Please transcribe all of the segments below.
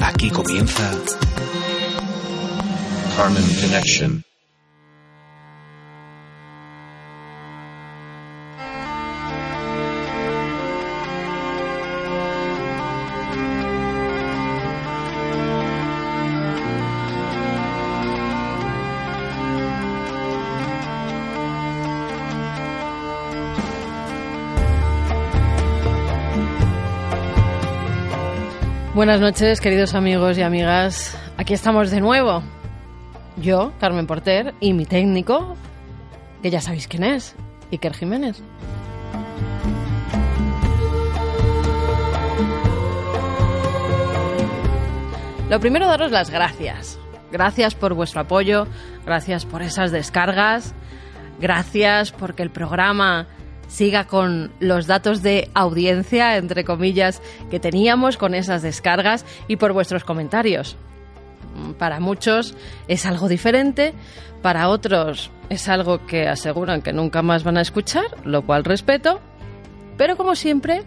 Aquí comienza Carmen Connection. Buenas noches, queridos amigos y amigas. Aquí estamos de nuevo. Yo, Carmen Porter, y mi técnico, que ya sabéis quién es, Iker Jiménez. Lo primero, daros las gracias. Gracias por vuestro apoyo, gracias por esas descargas, gracias porque el programa siga con los datos de audiencia, entre comillas, que teníamos con esas descargas y por vuestros comentarios. Para muchos es algo diferente, para otros es algo que aseguran que nunca más van a escuchar, lo cual respeto, pero como siempre,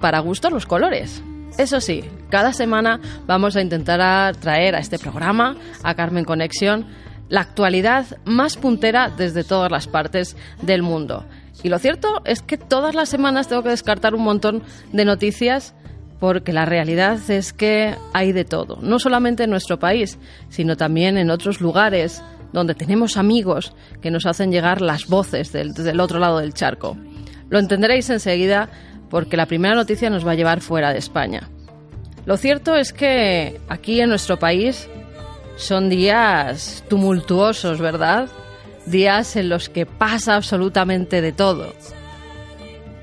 para gusto los colores. Eso sí, cada semana vamos a intentar traer a este programa, a Carmen Conexión, la actualidad más puntera desde todas las partes del mundo. Y lo cierto es que todas las semanas tengo que descartar un montón de noticias porque la realidad es que hay de todo, no solamente en nuestro país, sino también en otros lugares donde tenemos amigos que nos hacen llegar las voces del, del otro lado del charco. Lo entenderéis enseguida porque la primera noticia nos va a llevar fuera de España. Lo cierto es que aquí en nuestro país son días tumultuosos, ¿verdad? Días en los que pasa absolutamente de todo.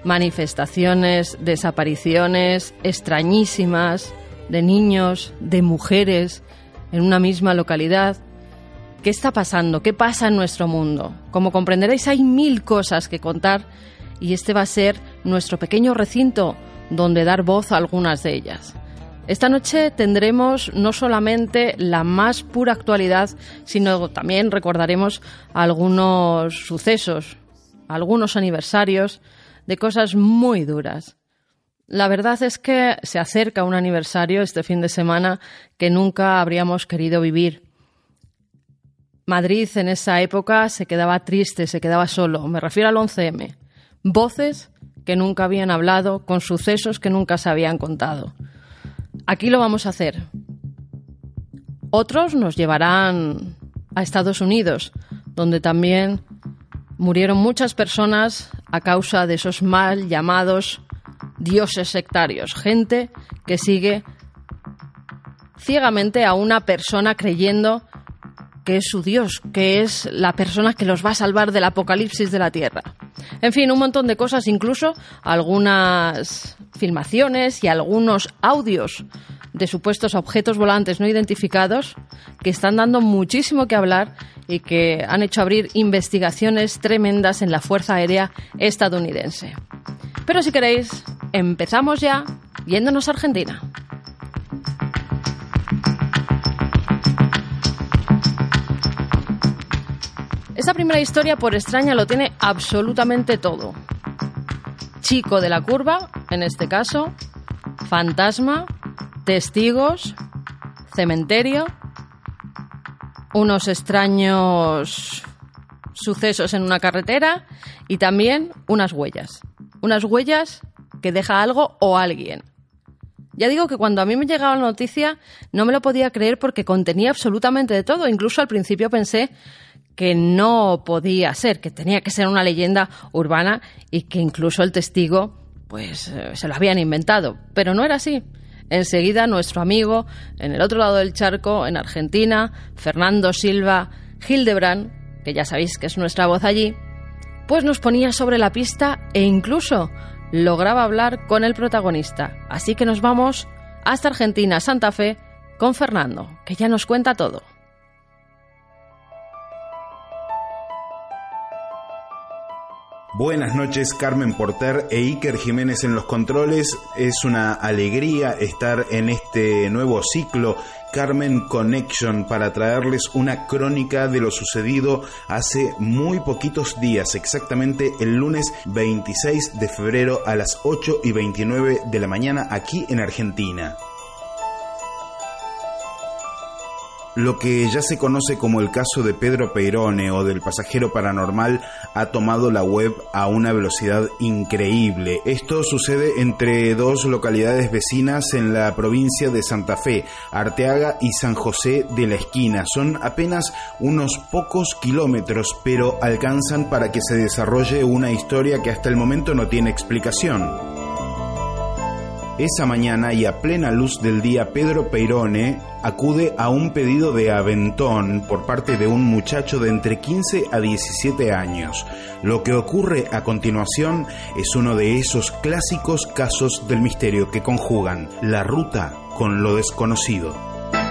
Manifestaciones, desapariciones extrañísimas de niños, de mujeres en una misma localidad. ¿Qué está pasando? ¿Qué pasa en nuestro mundo? Como comprenderéis, hay mil cosas que contar y este va a ser nuestro pequeño recinto donde dar voz a algunas de ellas. Esta noche tendremos no solamente la más pura actualidad, sino también recordaremos algunos sucesos, algunos aniversarios de cosas muy duras. La verdad es que se acerca un aniversario este fin de semana que nunca habríamos querido vivir. Madrid en esa época se quedaba triste, se quedaba solo. Me refiero al 11M. Voces que nunca habían hablado, con sucesos que nunca se habían contado. Aquí lo vamos a hacer. Otros nos llevarán a Estados Unidos, donde también murieron muchas personas a causa de esos mal llamados dioses sectarios, gente que sigue ciegamente a una persona creyendo que es su Dios, que es la persona que los va a salvar del apocalipsis de la tierra. En fin, un montón de cosas, incluso algunas filmaciones y algunos audios de supuestos objetos volantes no identificados que están dando muchísimo que hablar y que han hecho abrir investigaciones tremendas en la Fuerza Aérea estadounidense. Pero si queréis, empezamos ya yéndonos a Argentina. Esta primera historia, por extraña, lo tiene absolutamente todo. Chico de la curva, en este caso, fantasma, testigos, cementerio, unos extraños sucesos en una carretera y también unas huellas. Unas huellas que deja algo o alguien. Ya digo que cuando a mí me llegaba la noticia no me lo podía creer porque contenía absolutamente de todo. Incluso al principio pensé que no podía ser, que tenía que ser una leyenda urbana y que incluso el testigo pues eh, se lo habían inventado. Pero no era así. Enseguida nuestro amigo en el otro lado del charco, en Argentina, Fernando Silva Hildebrand, que ya sabéis que es nuestra voz allí, pues nos ponía sobre la pista e incluso lograba hablar con el protagonista. Así que nos vamos hasta Argentina, Santa Fe, con Fernando, que ya nos cuenta todo. Buenas noches Carmen Porter e Iker Jiménez en los controles. Es una alegría estar en este nuevo ciclo Carmen Connection para traerles una crónica de lo sucedido hace muy poquitos días, exactamente el lunes 26 de febrero a las 8 y 29 de la mañana aquí en Argentina. Lo que ya se conoce como el caso de Pedro Peirone o del pasajero paranormal ha tomado la web a una velocidad increíble. Esto sucede entre dos localidades vecinas en la provincia de Santa Fe, Arteaga y San José de la Esquina. Son apenas unos pocos kilómetros, pero alcanzan para que se desarrolle una historia que hasta el momento no tiene explicación. Esa mañana y a plena luz del día, Pedro Peirone acude a un pedido de aventón por parte de un muchacho de entre 15 a 17 años. Lo que ocurre a continuación es uno de esos clásicos casos del misterio que conjugan la ruta con lo desconocido.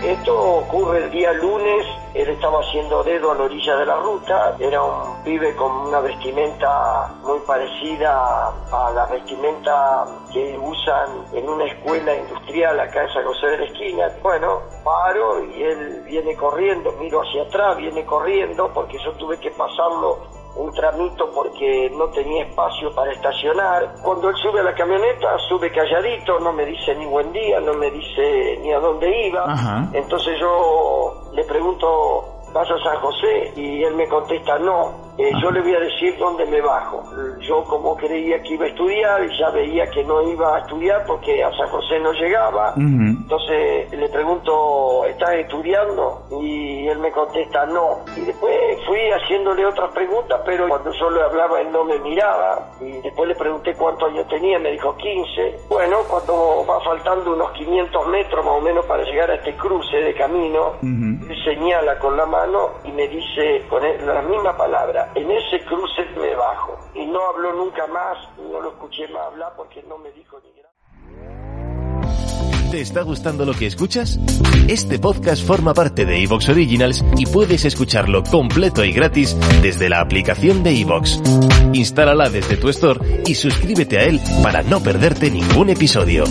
Esto ocurre el día lunes, él estaba haciendo dedo a la orilla de la ruta, era un pibe con una vestimenta muy parecida a la vestimenta que usan en una escuela industrial acá en San José de la Esquina. Bueno, paro y él viene corriendo, miro hacia atrás, viene corriendo porque yo tuve que pasarlo un tramito porque no tenía espacio para estacionar. Cuando él sube a la camioneta, sube calladito, no me dice ni buen día, no me dice ni a dónde iba. Entonces yo le pregunto, ¿vas a San José? Y él me contesta, no. Eh, yo le voy a decir dónde me bajo. Yo como creía que iba a estudiar, y ya veía que no iba a estudiar porque a San José no llegaba. Entonces le pregunto, ¿estás estudiando? Y él me contesta, no. Y después fui haciéndole otras preguntas, pero cuando yo le hablaba él no me miraba. Y después le pregunté cuántos años tenía, me dijo 15. Bueno, cuando va faltando unos 500 metros más o menos para llegar a este cruce de camino, él señala con la mano y me dice con la misma palabra, en ese cruce me bajo. Y no habló nunca más, no lo escuché más hablar porque no me dijo ni ¿Te está gustando lo que escuchas? Este podcast forma parte de Evox Originals y puedes escucharlo completo y gratis desde la aplicación de Evox. Instálala desde tu store y suscríbete a él para no perderte ningún episodio.